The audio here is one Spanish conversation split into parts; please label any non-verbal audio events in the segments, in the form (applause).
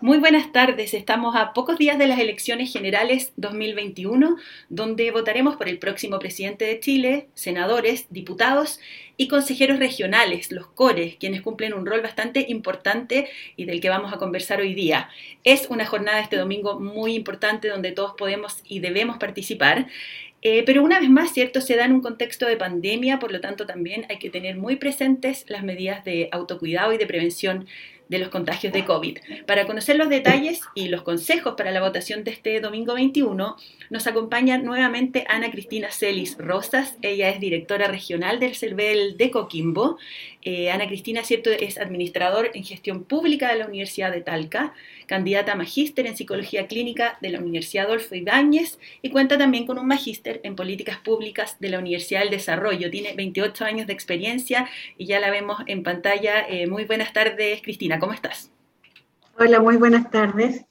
Muy buenas tardes, estamos a pocos días de las elecciones generales 2021, donde votaremos por el próximo presidente de Chile, senadores, diputados y consejeros regionales, los CORES, quienes cumplen un rol bastante importante y del que vamos a conversar hoy día. Es una jornada este domingo muy importante donde todos podemos y debemos participar. Eh, pero una vez más, cierto, se da en un contexto de pandemia, por lo tanto también hay que tener muy presentes las medidas de autocuidado y de prevención de los contagios de COVID. Para conocer los detalles y los consejos para la votación de este domingo 21, nos acompaña nuevamente Ana Cristina Celis Rosas. Ella es directora regional del CERVEL de Coquimbo. Eh, Ana Cristina, cierto, es administrador en gestión pública de la Universidad de Talca, candidata a magíster en psicología clínica de la Universidad Adolfo Ibáñez y cuenta también con un magíster en políticas públicas de la Universidad del Desarrollo. Tiene 28 años de experiencia y ya la vemos en pantalla. Eh, muy buenas tardes, Cristina. ¿Cómo estás? Hola, muy buenas tardes.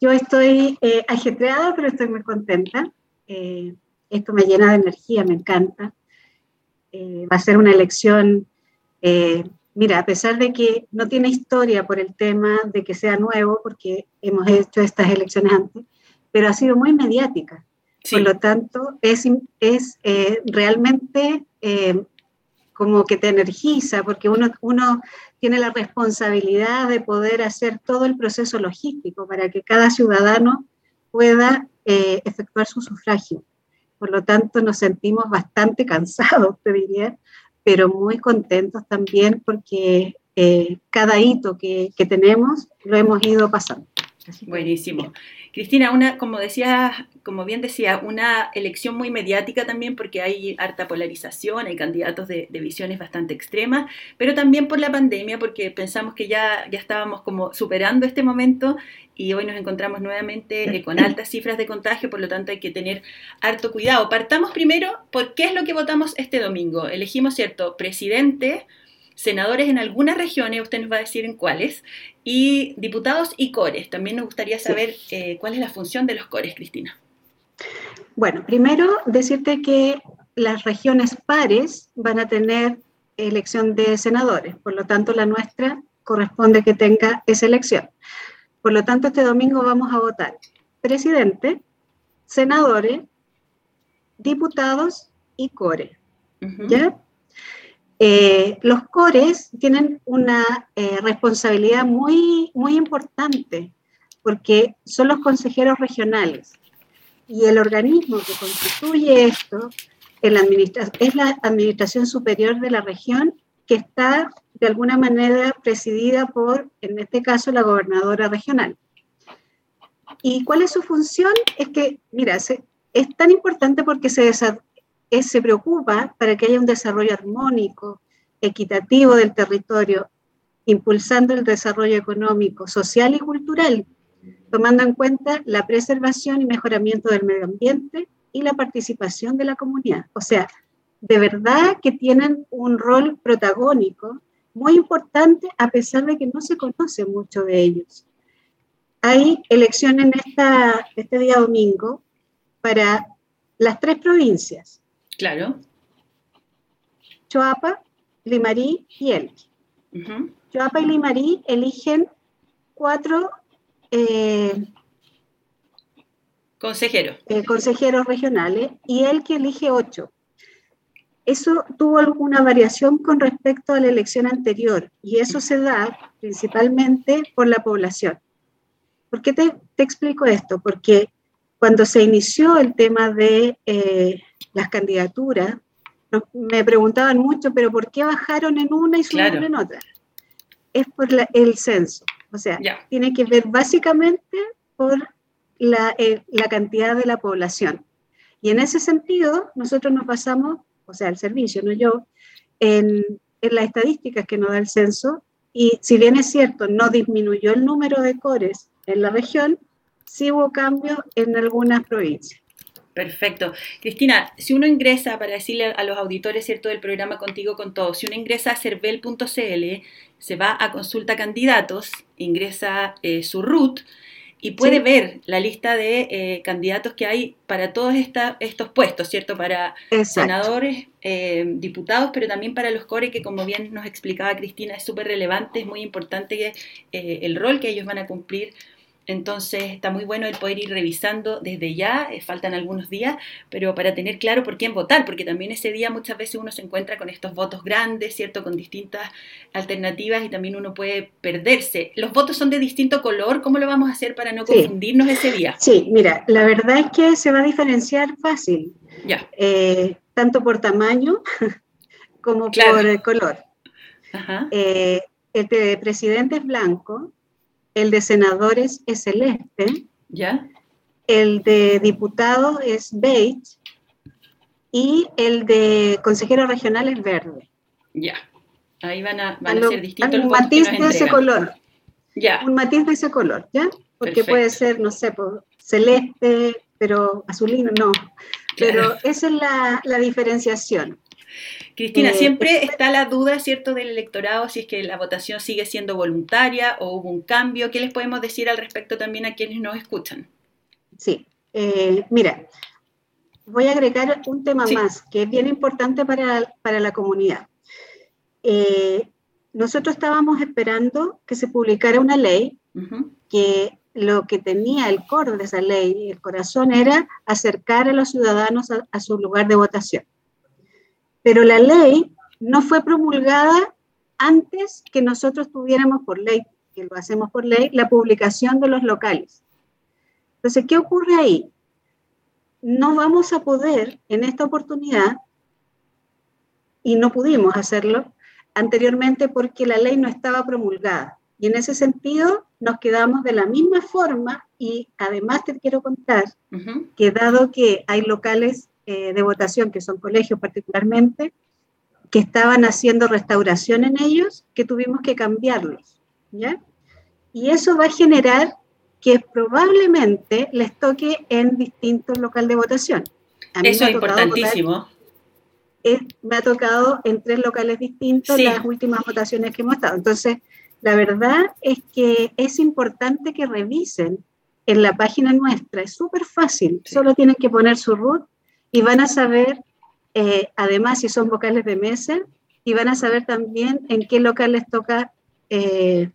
Yo estoy eh, ajetreada, pero estoy muy contenta. Eh, esto me llena de energía, me encanta. Eh, va a ser una elección, mira, a pesar de que no tiene historia por el tema de que sea nuevo, porque hemos hecho estas elecciones antes, pero ha sido muy mediática. Por lo tanto, es, es realmente como que te energiza, porque uno, uno tiene la responsabilidad de poder hacer todo el proceso logístico para que cada ciudadano pueda eh, efectuar su sufragio. Por lo tanto, nos sentimos bastante cansados, te diría, pero muy contentos también porque eh, cada hito que, que tenemos lo hemos ido pasando. Buenísimo. Cristina, una, como decía, como bien decía, una elección muy mediática también porque hay harta polarización, hay candidatos de, visiones bastante extremas, pero también por la pandemia porque pensamos que ya, ya estábamos como superando este momento y hoy nos encontramos nuevamente eh, con altas cifras de contagio, por lo tanto hay que tener harto cuidado. Partamos primero por qué es lo que votamos este domingo. Elegimos, ¿cierto?, presidente, senadores en algunas regiones, usted nos va a decir en cuáles, y diputados y cores. También nos gustaría saber eh, cuál es la función de los cores, Cristina. Bueno, primero decirte que las regiones pares van a tener elección de senadores, por lo tanto la nuestra corresponde que tenga esa elección. Por lo tanto, este domingo vamos a votar presidente, senadores, diputados y core. ¿Ya? Eh, los cores tienen una eh, responsabilidad muy, muy importante porque son los consejeros regionales y el organismo que constituye esto es la Administración Superior de la región que está de alguna manera presidida por, en este caso, la gobernadora regional. ¿Y cuál es su función? Es que, mira, es tan importante porque se, se preocupa para que haya un desarrollo armónico, equitativo del territorio, impulsando el desarrollo económico, social y cultural, tomando en cuenta la preservación y mejoramiento del medio ambiente y la participación de la comunidad. O sea, de verdad que tienen un rol protagónico muy importante a pesar de que no se conoce mucho de ellos. Hay elección en esta, este día domingo para las tres provincias, Claro. Choapa, Limarí y Elqui. Choapa y Limarí eligen cuatro eh, consejeros. Eh, consejeros regionales y Elqui elige ocho. Eso tuvo alguna variación con respecto a la elección anterior y eso se da principalmente por la población. ¿Por qué te, explico esto? Porque cuando se inició el tema de eh, las candidaturas, me preguntaban mucho, pero ¿por qué bajaron en una y subieron en otra? Es por el censo. O sea, tiene que ver básicamente por la, eh, la, cantidad de la población. Y en ese sentido, nosotros nos basamos, o sea, el servicio, no yo, en, en las estadísticas que nos da el censo. Y si bien es cierto, no disminuyó el número de cores en la región, sí hubo cambios en algunas provincias. Perfecto. Cristina, si uno ingresa, para decirle a los auditores, ¿cierto?, del programa Contigo con Todos, si uno ingresa a cervel.cl, se va a consulta candidatos, ingresa eh, su root y puede ver la lista de eh, candidatos que hay para todos estos puestos, ¿cierto? Para senadores, eh, diputados, pero también para los core, que como bien nos explicaba Cristina, es súper relevante, es muy importante el rol que ellos van a cumplir entonces está muy bueno el poder ir revisando desde ya, eh, faltan algunos días, pero para tener claro por quién votar, porque también ese día muchas veces uno se encuentra con estos votos grandes, ¿cierto? Con distintas alternativas y también uno puede perderse. ¿Los votos son de distinto color? ¿Cómo lo vamos a hacer para no confundirnos ese día? Sí, mira, la verdad es que se va a diferenciar fácil. Ya. Eh, tanto por tamaño (laughs) como por color. Ajá. Eh, el de presidente es blanco, el de senadores es celeste, ¿Ya? el de diputados es beige y el de consejero regional es verde. Ya, ahí van a, ser distintos Un matiz de ese color. Ya. Un matiz de ese color, ¿ya? Porque puede ser, no sé, celeste, pero azulino, no. Pero esa es la, la diferenciación. Cristina, eh, siempre está la duda, ¿cierto?, del electorado, si es que la votación sigue siendo voluntaria o hubo un cambio. ¿Qué les podemos decir al respecto también a quienes nos escuchan? Sí, eh, mira, voy a agregar un tema más que es bien importante para, la comunidad. Eh, nosotros estábamos esperando que se publicara una ley que lo que tenía el core de esa ley, el corazón, era acercar a los ciudadanos a su lugar de votación. Pero la ley no fue promulgada antes que nosotros tuviéramos por ley, que lo hacemos por ley, la publicación de los locales. Entonces, ¿qué ocurre ahí? No vamos a poder en esta oportunidad, y no pudimos hacerlo anteriormente porque la ley no estaba promulgada. Y en ese sentido nos quedamos de la misma forma y además te quiero contar que dado que hay locales eh, de votación, que son colegios particularmente, que estaban haciendo restauración en ellos, que tuvimos que cambiarlos, ¿ya? Y eso va a generar que probablemente les toque en distintos locales de votación. eso es importantísimo. me ha tocado en tres locales distintos las últimas votaciones que hemos estado. Entonces, la verdad es que es importante que revisen en la página nuestra, es súper fácil, solo tienen que poner su root y van a saber, eh, además, si son vocales de mesa, y van a saber también en qué local les toca eh,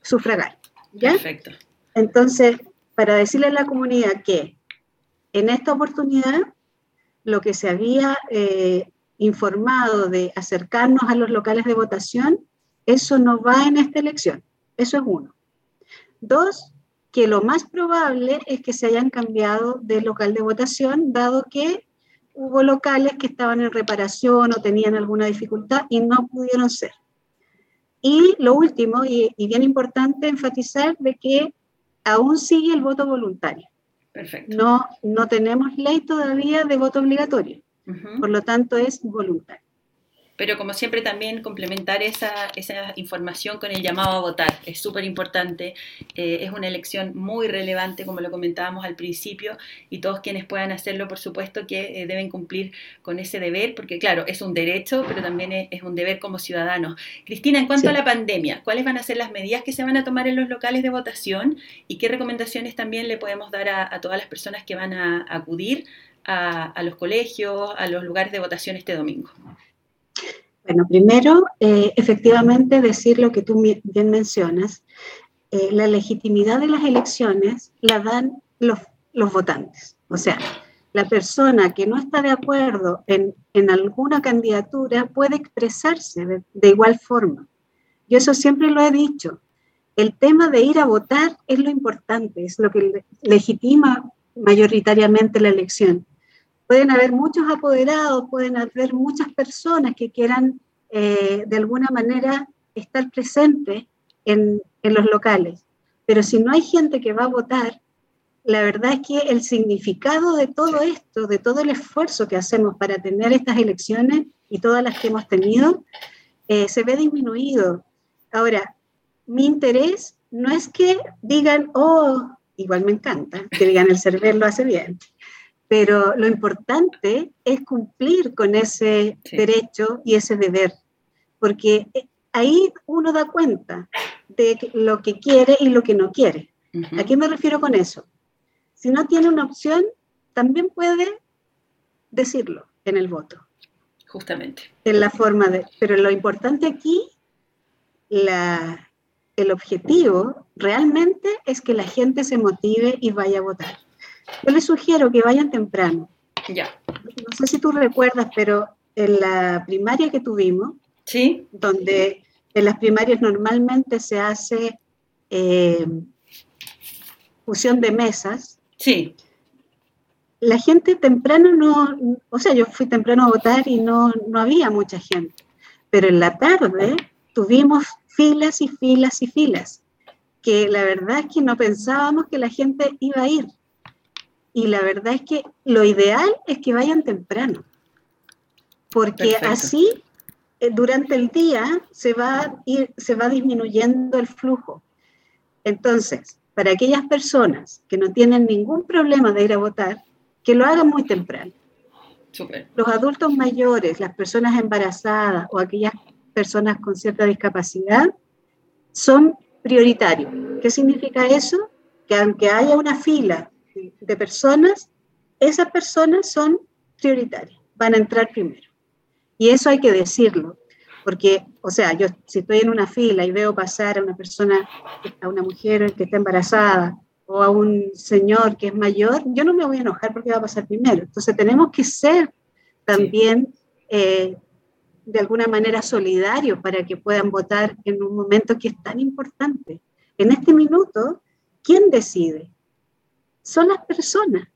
sufragar. ¿ya? Perfecto. Entonces, para decirle a la comunidad que en esta oportunidad lo que se había eh, informado de acercarnos a los locales de votación, eso no va en esta elección. Eso es uno. Dos, que lo más probable es que se hayan cambiado de local de votación, dado que hubo locales que estaban en reparación o tenían alguna dificultad y no pudieron ser. Y lo último, y, bien importante enfatizar, de que aún sigue el voto voluntario. Perfecto. No, no tenemos ley todavía de voto obligatorio, por lo tanto es voluntario pero como siempre también complementar esa, esa información con el llamado a votar. Es súper importante, eh, es una elección muy relevante, como lo comentábamos al principio, y todos quienes puedan hacerlo, por supuesto, que eh, deben cumplir con ese deber, porque claro, es un derecho, pero también es, un deber como ciudadanos. Cristina, en cuanto a la pandemia, ¿cuáles van a ser las medidas que se van a tomar en los locales de votación y qué recomendaciones también le podemos dar a, todas las personas que van a acudir a, a los colegios, a los lugares de votación este domingo? Bueno, primero, eh, efectivamente decir lo que tú bien mencionas, eh, la legitimidad de las elecciones la dan los, votantes. O sea, la persona que no está de acuerdo en, alguna candidatura puede expresarse de, de, igual forma. Yo eso siempre lo he dicho. El tema de ir a votar es lo importante, es lo que legitima mayoritariamente la elección pueden haber muchos apoderados, pueden haber muchas personas que quieran eh, de alguna manera estar presentes en, en los locales. Pero si no hay gente que va a votar, la verdad es que el significado de todo esto, de todo el esfuerzo que hacemos para tener estas elecciones y todas las que hemos tenido, eh, se ve disminuido. Ahora, mi interés no es que digan, oh, igual me encanta, que digan el server lo hace bien, pero lo importante es cumplir con ese derecho y ese deber, porque eh, ahí uno da cuenta de lo que quiere y lo que no quiere. ¿A qué me refiero con eso? Si no tiene una opción, también puede decirlo en el voto. Justamente. En la forma de... Pero lo importante aquí, el objetivo realmente es que la gente se motive y vaya a votar. Yo les sugiero que vayan temprano. Ya. No sé si tú recuerdas, pero en la primaria que tuvimos, ¿Sí? donde en las primarias normalmente se hace eh, fusión de mesas. Sí. La gente temprano no, o sea, yo fui temprano a votar y no, no había mucha gente, pero en la tarde tuvimos filas y filas y filas, que la verdad es que no pensábamos que la gente iba a ir. Y la verdad es que lo ideal es que vayan temprano, porque así eh, durante el día se va, ir, se va disminuyendo el flujo. Entonces, para aquellas personas que no tienen ningún problema de ir a votar, que lo hagan muy temprano. Los adultos mayores, las personas embarazadas o aquellas personas con cierta discapacidad son prioritarios. ¿Qué significa eso? Que aunque haya una fila de personas, esas personas son prioritarias, van a entrar primero. Y eso hay que decirlo, porque, o sea, yo si estoy en una fila y veo pasar a una persona, a una mujer que está embarazada o a un señor que es mayor, yo no me voy a enojar porque va a pasar primero. Entonces tenemos que ser también eh, de alguna manera solidarios para que puedan votar en un momento que es tan importante. En este minuto, ¿quién decide? Son las personas.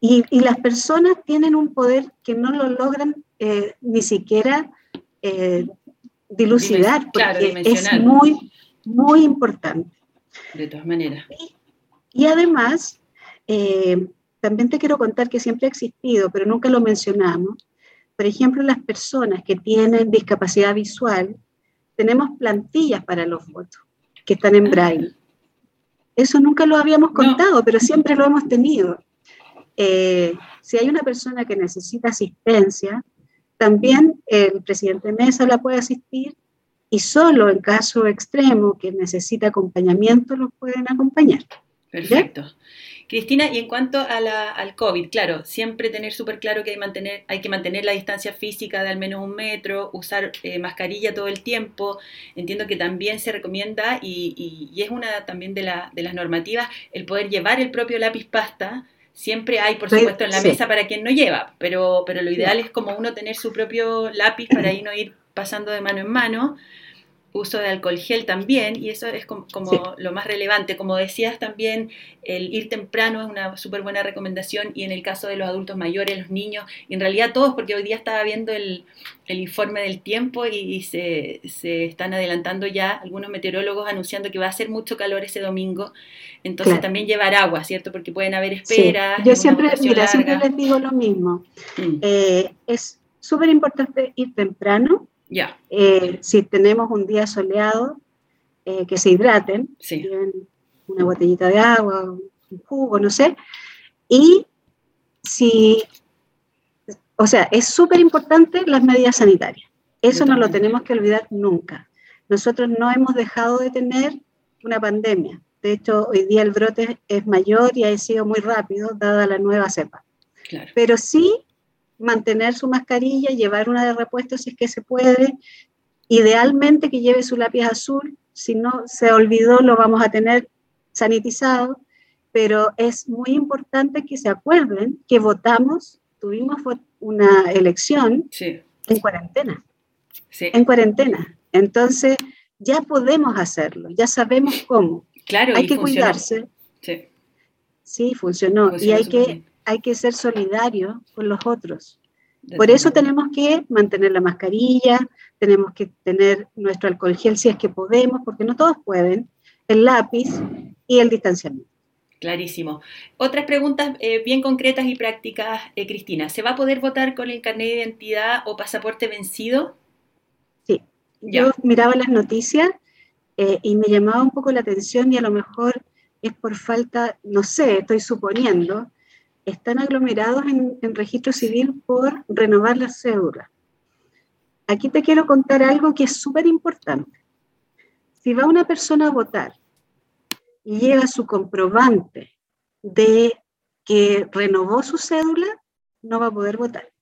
Y, las personas tienen un poder que no lo logran eh, ni siquiera eh, dilucidar, porque es muy, muy importante. De todas maneras. Y, además, eh, también te quiero contar que siempre ha existido, pero nunca lo mencionamos. Por ejemplo, las personas que tienen discapacidad visual, tenemos plantillas para los votos que están en braille. Eso nunca lo habíamos contado, pero siempre lo hemos tenido. Eh, si hay una persona que necesita asistencia, también el presidente Mesa la puede asistir y solo en caso extremo que necesita acompañamiento lo pueden acompañar. Perfecto. Cristina, y en cuanto a la, al COVID, claro, siempre tener súper claro que hay, mantener, hay que mantener la distancia física de al menos un metro, usar eh, mascarilla todo el tiempo. Entiendo que también se recomienda, y, y, es una también de, la, de las normativas, el poder llevar el propio lápiz pasta. Siempre hay, por supuesto, en la mesa para quien no lleva, pero, pero lo ideal es como uno tener su propio lápiz para ahí no ir pasando de mano en mano uso de alcohol gel también, y eso es como, lo más relevante. Como decías también, el ir temprano es una súper buena recomendación, y en el caso de los adultos mayores, los niños, y en realidad todos, porque hoy día estaba viendo el, informe del tiempo y, se, están adelantando ya algunos meteorólogos anunciando que va a hacer mucho calor ese domingo, entonces también llevar agua, ¿cierto? Porque pueden haber esperas. Yo siempre, mira, siempre les digo lo mismo. Mm. Eh, es súper importante ir temprano ya. Eh, si tenemos un día soleado, eh, que se hidraten, una botellita de agua, un jugo, no sé. Y si, o sea, es súper importante las medidas sanitarias. Eso no lo tenemos que olvidar nunca. Nosotros no hemos dejado de tener una pandemia. De hecho, hoy día el brote es mayor y ha sido muy rápido, dada la nueva cepa. Pero sí mantener su mascarilla, llevar una de repuesto si es que se puede. Idealmente que lleve su lápiz azul, si no se olvidó lo vamos a tener sanitizado, pero es muy importante que se acuerden que votamos, tuvimos una elección en cuarentena. En cuarentena. Entonces, ya podemos hacerlo, ya sabemos cómo. Claro, hay que cuidarse. Sí. sí, funcionó. y hay que hay que ser solidario con los otros. Por eso tenemos que mantener la mascarilla, tenemos que tener nuestro alcohol gel si es que podemos, porque no todos pueden, el lápiz y el distanciamiento. Clarísimo. Otras preguntas eh, bien concretas y prácticas, eh, Cristina. ¿Se va a poder votar con el carnet de identidad o pasaporte vencido? Sí. Yo miraba las noticias eh, y me llamaba un poco la atención y a lo mejor es por falta, no sé, estoy suponiendo, están aglomerados en, registro civil por renovar la cédula. Aquí te quiero contar algo que es súper importante. Si va una persona a votar y lleva su comprobante de que renovó su cédula, no va a poder votar.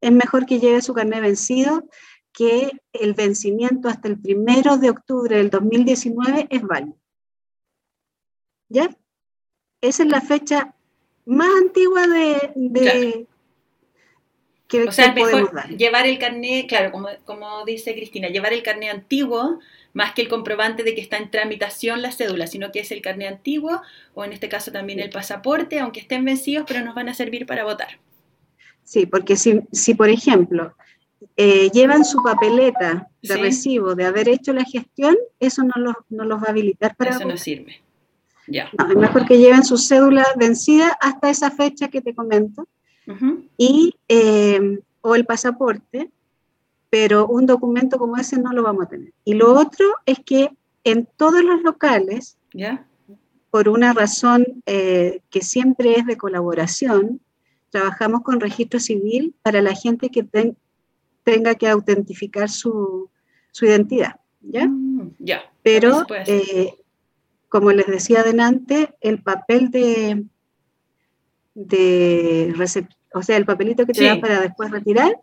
Es mejor que lleve su carnet vencido, que el vencimiento hasta el primero de octubre del 2019 es válido. ¿Ya? Esa es la fecha más antigua de, que, o sea, mejor llevar el carnet, claro, como, como dice Cristina, llevar el carnet antiguo más que el comprobante de que está en tramitación la cédula, sino que es el carnet antiguo o en este caso también el pasaporte, aunque estén vencidos, pero nos van a servir para votar. Sí, porque si, si por ejemplo, eh, llevan su papeleta de recibo de haber hecho la gestión, eso no los, no los va a habilitar para Eso no sirve. Ya. es mejor que lleven su cédula vencida hasta esa fecha que te comento. y, eh, o el pasaporte, pero un documento como ese no lo vamos a tener. Y lo otro es que en todos los locales, por una razón eh, que siempre es de colaboración, trabajamos con registro civil para la gente que tenga que autentificar su, identidad. ¿ya? Mm, ya. Pero, eh, como les decía adelante, el papel de, de o sea, el papelito que te da para después retirar,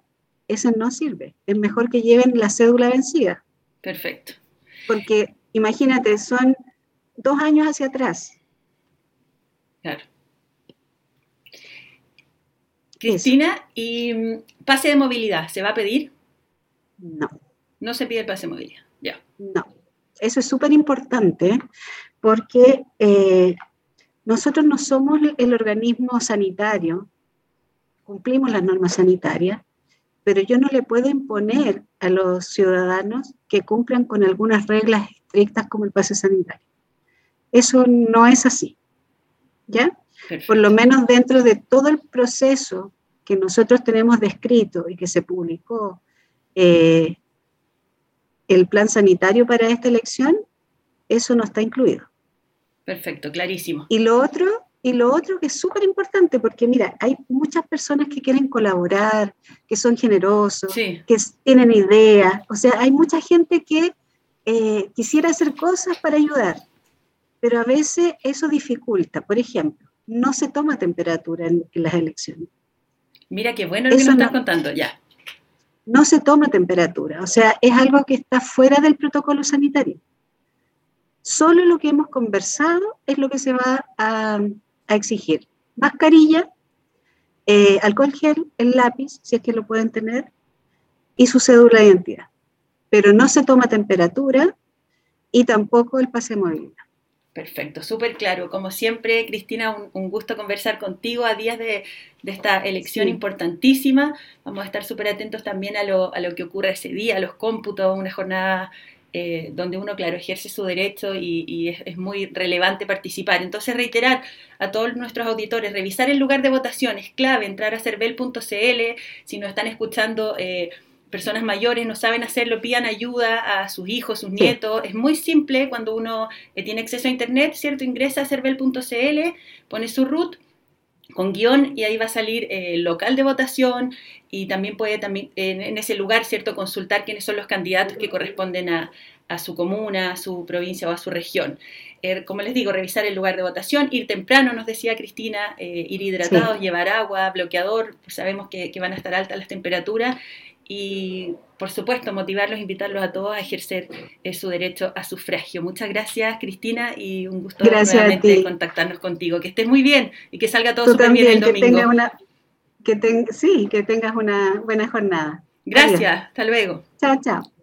ese no sirve. Es mejor que lleven la cédula vencida. Perfecto. Porque imagínate, son dos años hacia atrás. Claro. Cristina, ¿y mm, pase de movilidad se va a pedir? No. No se pide el pase de movilidad, ya. No. Eso es súper importante porque eh, nosotros no somos el organismo sanitario, cumplimos las normas sanitarias, pero yo no le puedo imponer a los ciudadanos que cumplan con algunas reglas estrictas como el pase sanitario. Eso no es así. ¿Ya? Por lo menos dentro de todo el proceso que nosotros tenemos descrito y que se publicó eh, el plan sanitario para esta elección, eso no está incluido. Perfecto, clarísimo. Y lo otro y lo otro que es súper importante, porque mira, hay muchas personas que quieren colaborar, que son generosos, que tienen ideas, o sea, hay mucha gente que eh, quisiera hacer cosas para ayudar, pero a veces eso dificulta. Por ejemplo, no se toma temperatura en, las elecciones. Mira qué bueno lo que nos estás contando, ya. No se toma temperatura, o sea, es algo que está fuera del protocolo sanitario. Solo lo que hemos conversado es lo que se va a, a exigir mascarilla, eh, alcohol gel, el lápiz, si es que lo pueden tener, y su cédula de identidad. Pero no se toma temperatura y tampoco el pase de movilidad. Perfecto, súper claro. Como siempre, Cristina, un, gusto conversar contigo a días de, esta elección importantísima. Vamos a estar súper atentos también a lo, a lo, que ocurre ese día, a los cómputos, una jornada eh, donde uno, claro, ejerce su derecho y, es, muy relevante participar. Entonces, reiterar a todos nuestros auditores, revisar el lugar de votación es clave, entrar a cervel.cl, si nos están escuchando... Eh, personas mayores no saben hacerlo, pidan ayuda a sus hijos, sus nietos. Es muy simple cuando uno eh, tiene acceso a internet, ¿cierto? Ingresa a cervel.cl, pone su root con guion y ahí va a salir el local de votación y también puede también en, ese lugar, ¿cierto?, consultar quiénes son los candidatos que corresponden a, su comuna, a su provincia o a su región. Er, como les digo, revisar el lugar de votación, ir temprano, nos decía Cristina, eh, ir hidratados, llevar agua, bloqueador, pues sabemos que, que, van a estar altas las temperaturas y por supuesto motivarlos, invitarlos a todos a ejercer eh, su derecho a sufragio. Muchas gracias Cristina y un gusto nuevamente contactarnos contigo. Que estés muy bien y que salga todo súper bien el domingo. Que que sí, que tengas una buena jornada. Gracias, hasta luego. Chao, chao.